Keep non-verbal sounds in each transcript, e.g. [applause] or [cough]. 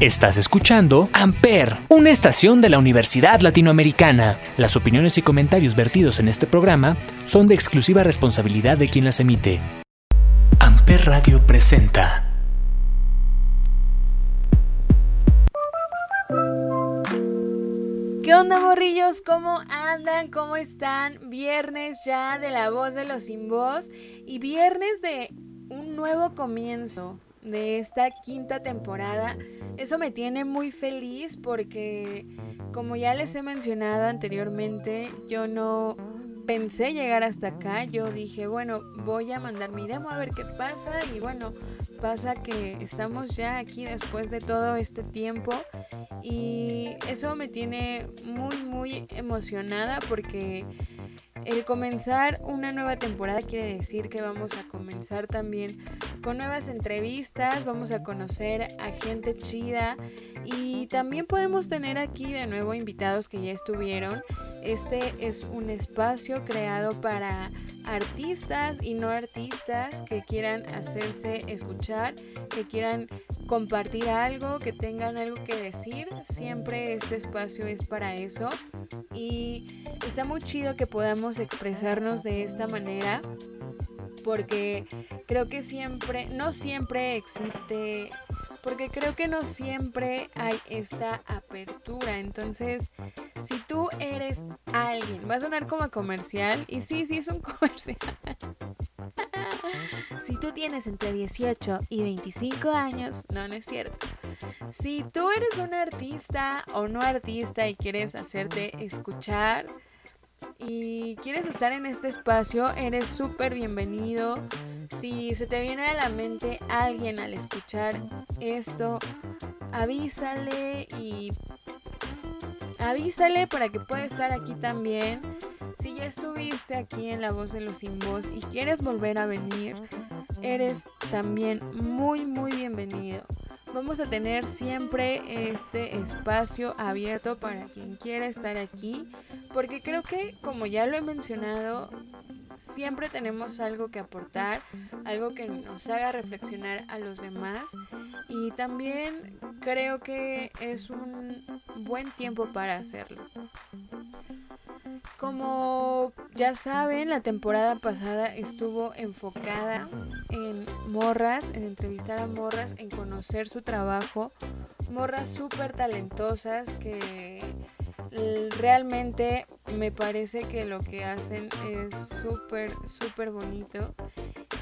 Estás escuchando Amper, una estación de la Universidad Latinoamericana. Las opiniones y comentarios vertidos en este programa son de exclusiva responsabilidad de quien las emite. Amper Radio presenta. ¿Qué onda, morrillos? ¿Cómo andan? ¿Cómo están? Viernes ya de la voz de los sin voz y viernes de un nuevo comienzo de esta quinta temporada. Eso me tiene muy feliz porque, como ya les he mencionado anteriormente, yo no pensé llegar hasta acá. Yo dije, bueno, voy a mandar mi demo a ver qué pasa. Y bueno, pasa que estamos ya aquí después de todo este tiempo. Y eso me tiene muy, muy emocionada porque el comenzar una nueva temporada quiere decir que vamos a comenzar también con nuevas entrevistas, vamos a conocer a gente chida y también podemos tener aquí de nuevo invitados que ya estuvieron. Este es un espacio creado para artistas y no artistas que quieran hacerse escuchar, que quieran compartir algo, que tengan algo que decir. Siempre este espacio es para eso. Y está muy chido que podamos expresarnos de esta manera. Porque creo que siempre, no siempre existe porque creo que no siempre hay esta apertura. Entonces, si tú eres alguien, va a sonar como comercial, y sí, sí es un [laughs] comercial. [laughs] si tú tienes entre 18 y 25 años, no, no es cierto. Si tú eres un artista o no artista y quieres hacerte escuchar, y quieres estar en este espacio, eres súper bienvenido. Si se te viene a la mente alguien al escuchar esto, avísale y avísale para que pueda estar aquí también. Ya estuviste aquí en La Voz de los Sin Voz y quieres volver a venir, eres también muy, muy bienvenido. Vamos a tener siempre este espacio abierto para quien quiera estar aquí, porque creo que, como ya lo he mencionado, siempre tenemos algo que aportar, algo que nos haga reflexionar a los demás y también creo que es un buen tiempo para hacerlo. Como ya saben, la temporada pasada estuvo enfocada en morras, en entrevistar a morras, en conocer su trabajo. Morras súper talentosas que realmente me parece que lo que hacen es súper, súper bonito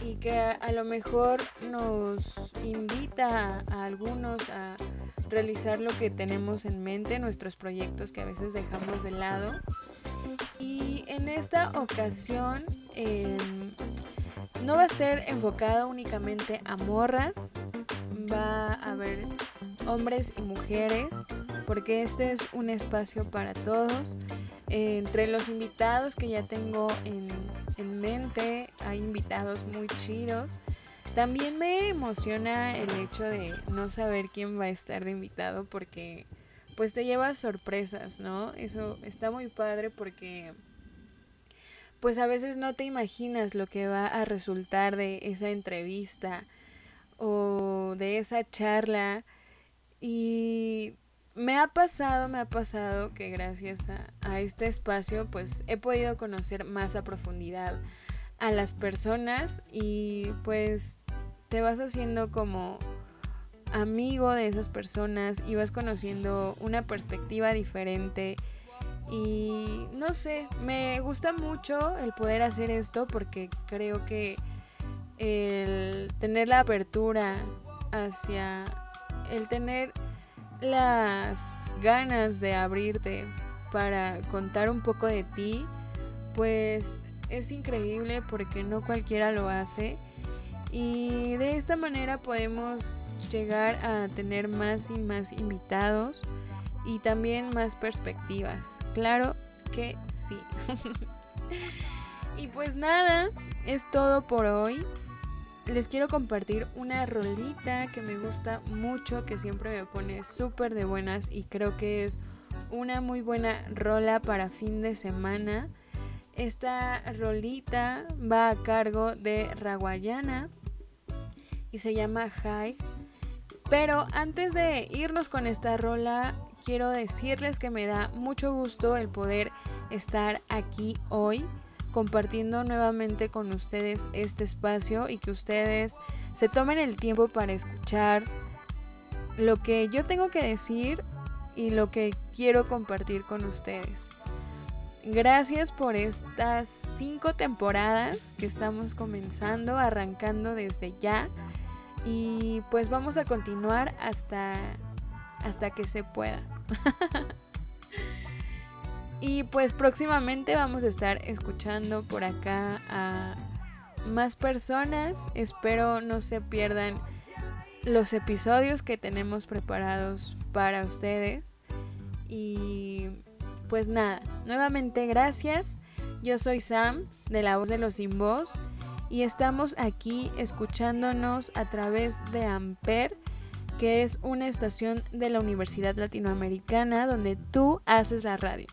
y que a, lo mejor nos invita a algunos a realizar lo que tenemos en mente, nuestros proyectos que a veces dejamos de lado. Y en esta ocasión em, no va a ser enfocado únicamente a morras, va a haber hombres y mujeres, porque este es un espacio para todos. entre los invitados que ya tengo en, en mente, hay invitados muy chidos. También me emociona el hecho de no saber quién va a estar de invitado porque pues te llevas sorpresas, ¿no? Eso está muy padre porque pues a veces no te imaginas lo que va a resultar de esa entrevista o de esa charla y me ha pasado, me ha pasado que gracias a, a, este espacio pues he podido conocer más a profundidad a las personas y pues te vas haciendo como amigo de esas personas y vas conociendo una perspectiva diferente. Y no sé, me gusta mucho el poder hacer esto porque creo que el tener la apertura hacia el tener las ganas de abrirte para contar un poco de ti, pues es increíble porque no cualquiera lo hace. Y de esta manera podemos llegar a tener más y más invitados y también más perspectivas. Claro que sí. [laughs] y pues nada, es todo por hoy. Les quiero compartir una rolita que me gusta mucho, que siempre me pone súper de buenas y creo que es una muy buena rola para fin de semana. Esta rolita va a cargo de Raguayana y se llama High Pero antes de irnos con esta rola, quiero decirles que me da mucho gusto el poder estar aquí hoy compartiendo nuevamente con ustedes este espacio y que ustedes se tomen el tiempo para escuchar lo que yo tengo que decir y lo que quiero compartir con ustedes. Gracias por estas cinco temporadas que estamos comenzando, arrancando desde ya. Y pues vamos a continuar hasta, hasta que se pueda. [laughs] y pues próximamente vamos a estar escuchando por acá a más personas. Espero no se pierdan los episodios que tenemos preparados para ustedes. Y pues nada, nuevamente gracias. Yo soy Sam de La Voz de los Sin Voz y estamos aquí escuchándonos a través de Amper, que es una estación de la Universidad Latinoamericana donde tú haces la radio.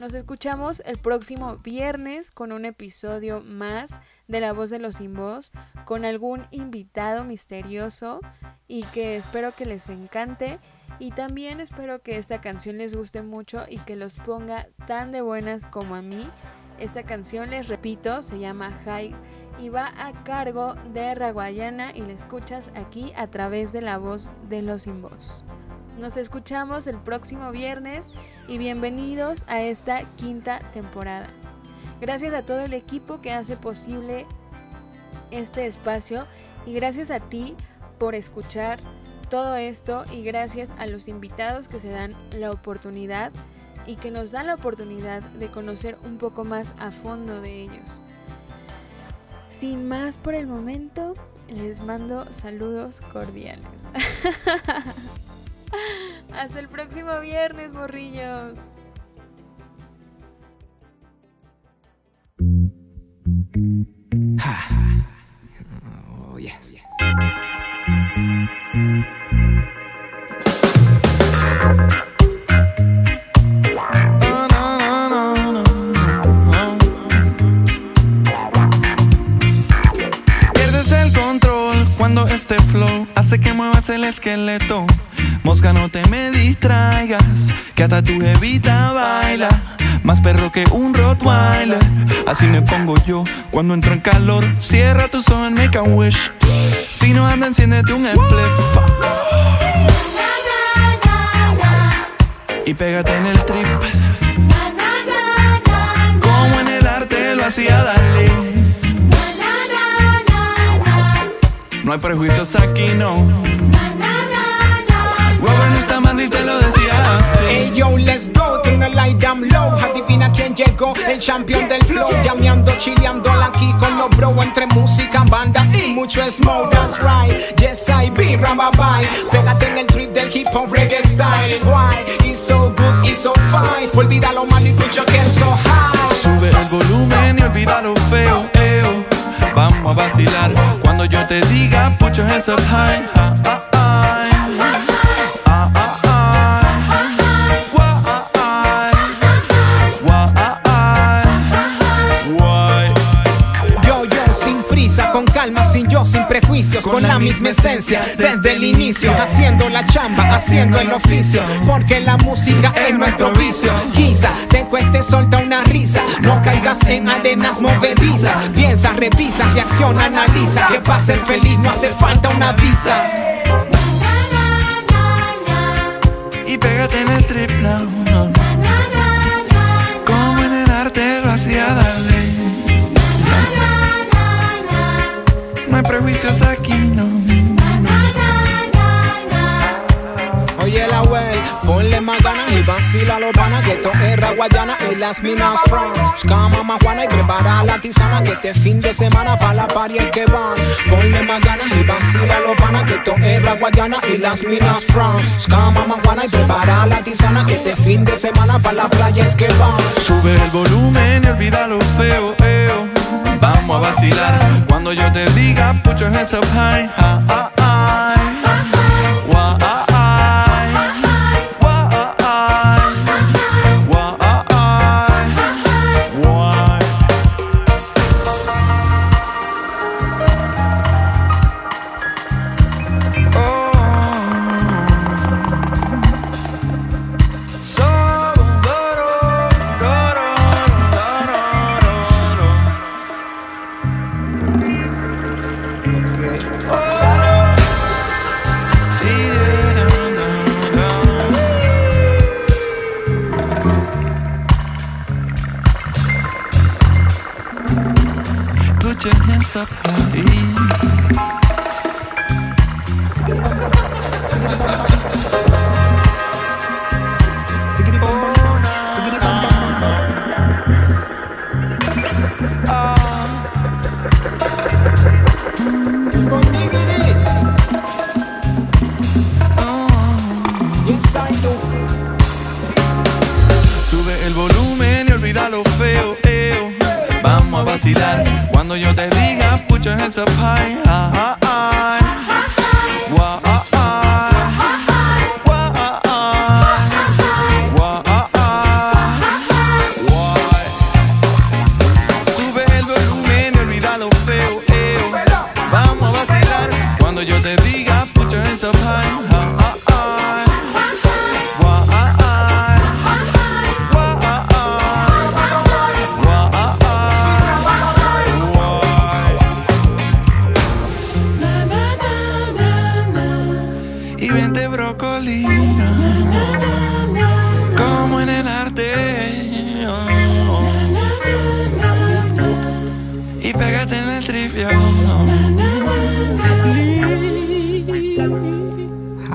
Nos escuchamos el próximo viernes con un episodio más de La Voz de los Sin Voz, con algún invitado misterioso y que espero que les encante. Y también espero que esta canción les guste mucho y que los ponga tan de buenas como a mí. Esta canción, les repito, se llama High y va a cargo de Raguayana y la escuchas aquí a través de la voz de los sin. Nos escuchamos el próximo viernes y bienvenidos a esta quinta temporada. Gracias a todo el equipo que hace posible este espacio y gracias a ti por escuchar todo esto y gracias a los invitados que se dan la oportunidad y que nos dan la oportunidad de conocer un poco más a fondo de ellos. Sin más por el momento, les mando saludos cordiales. [laughs] Hasta el próximo viernes, morrillos. Oh, yes, yes. Hace que muevas el esqueleto. Mosca, no te me distraigas, que hasta tu evita baila. Más perro que un Rottweiler. Así me pongo yo cuando entro en calor. Cierra tus ojos, make a wish. Si no anda, enciéndete un spliff. Y pégate en el trip. Como en el arte lo hacía, dale. No hay prejuicios aquí, no. Robert está mal y te lo decía así. Hey yo, let's go, tengo el light down low. Adivina quién llegó, el champion del flow. Llameando, chileando aquí con los bro. Entre música, banda y mucho smoke. That's right, yes I be, bye. Pégate en el trip del hip hop reggae style. Why? It's so good, it's so fine. Olvida lo malo y escucha que so te diga, put your hands up high. con la misma esencia, desde el inicio, haciendo la chamba, haciendo el oficio, porque la música es nuestro vicio. Quizá te cueste solta una risa, no caigas en arenas movedizas, piensa, revisa, reacciona, analiza, que para ser feliz no hace falta una visa. Y pégate en el trip now, Aquí, no. Oye la wey, ponle más ganas y vacila los panas Que esto es Raguayana y las minas from Busca mamá Juana y prepara la tisana Que este fin de semana pa' la party que van. Ponle más ganas y vacila los panas Que esto es Raguayana y las minas from Busca mamá Juana y prepara la tisana Que este fin de semana pa' la playa es que van. Sube el volumen y olvida lo feo, eo A vacilar cuando yo te diga put your hands up high. up high. apart.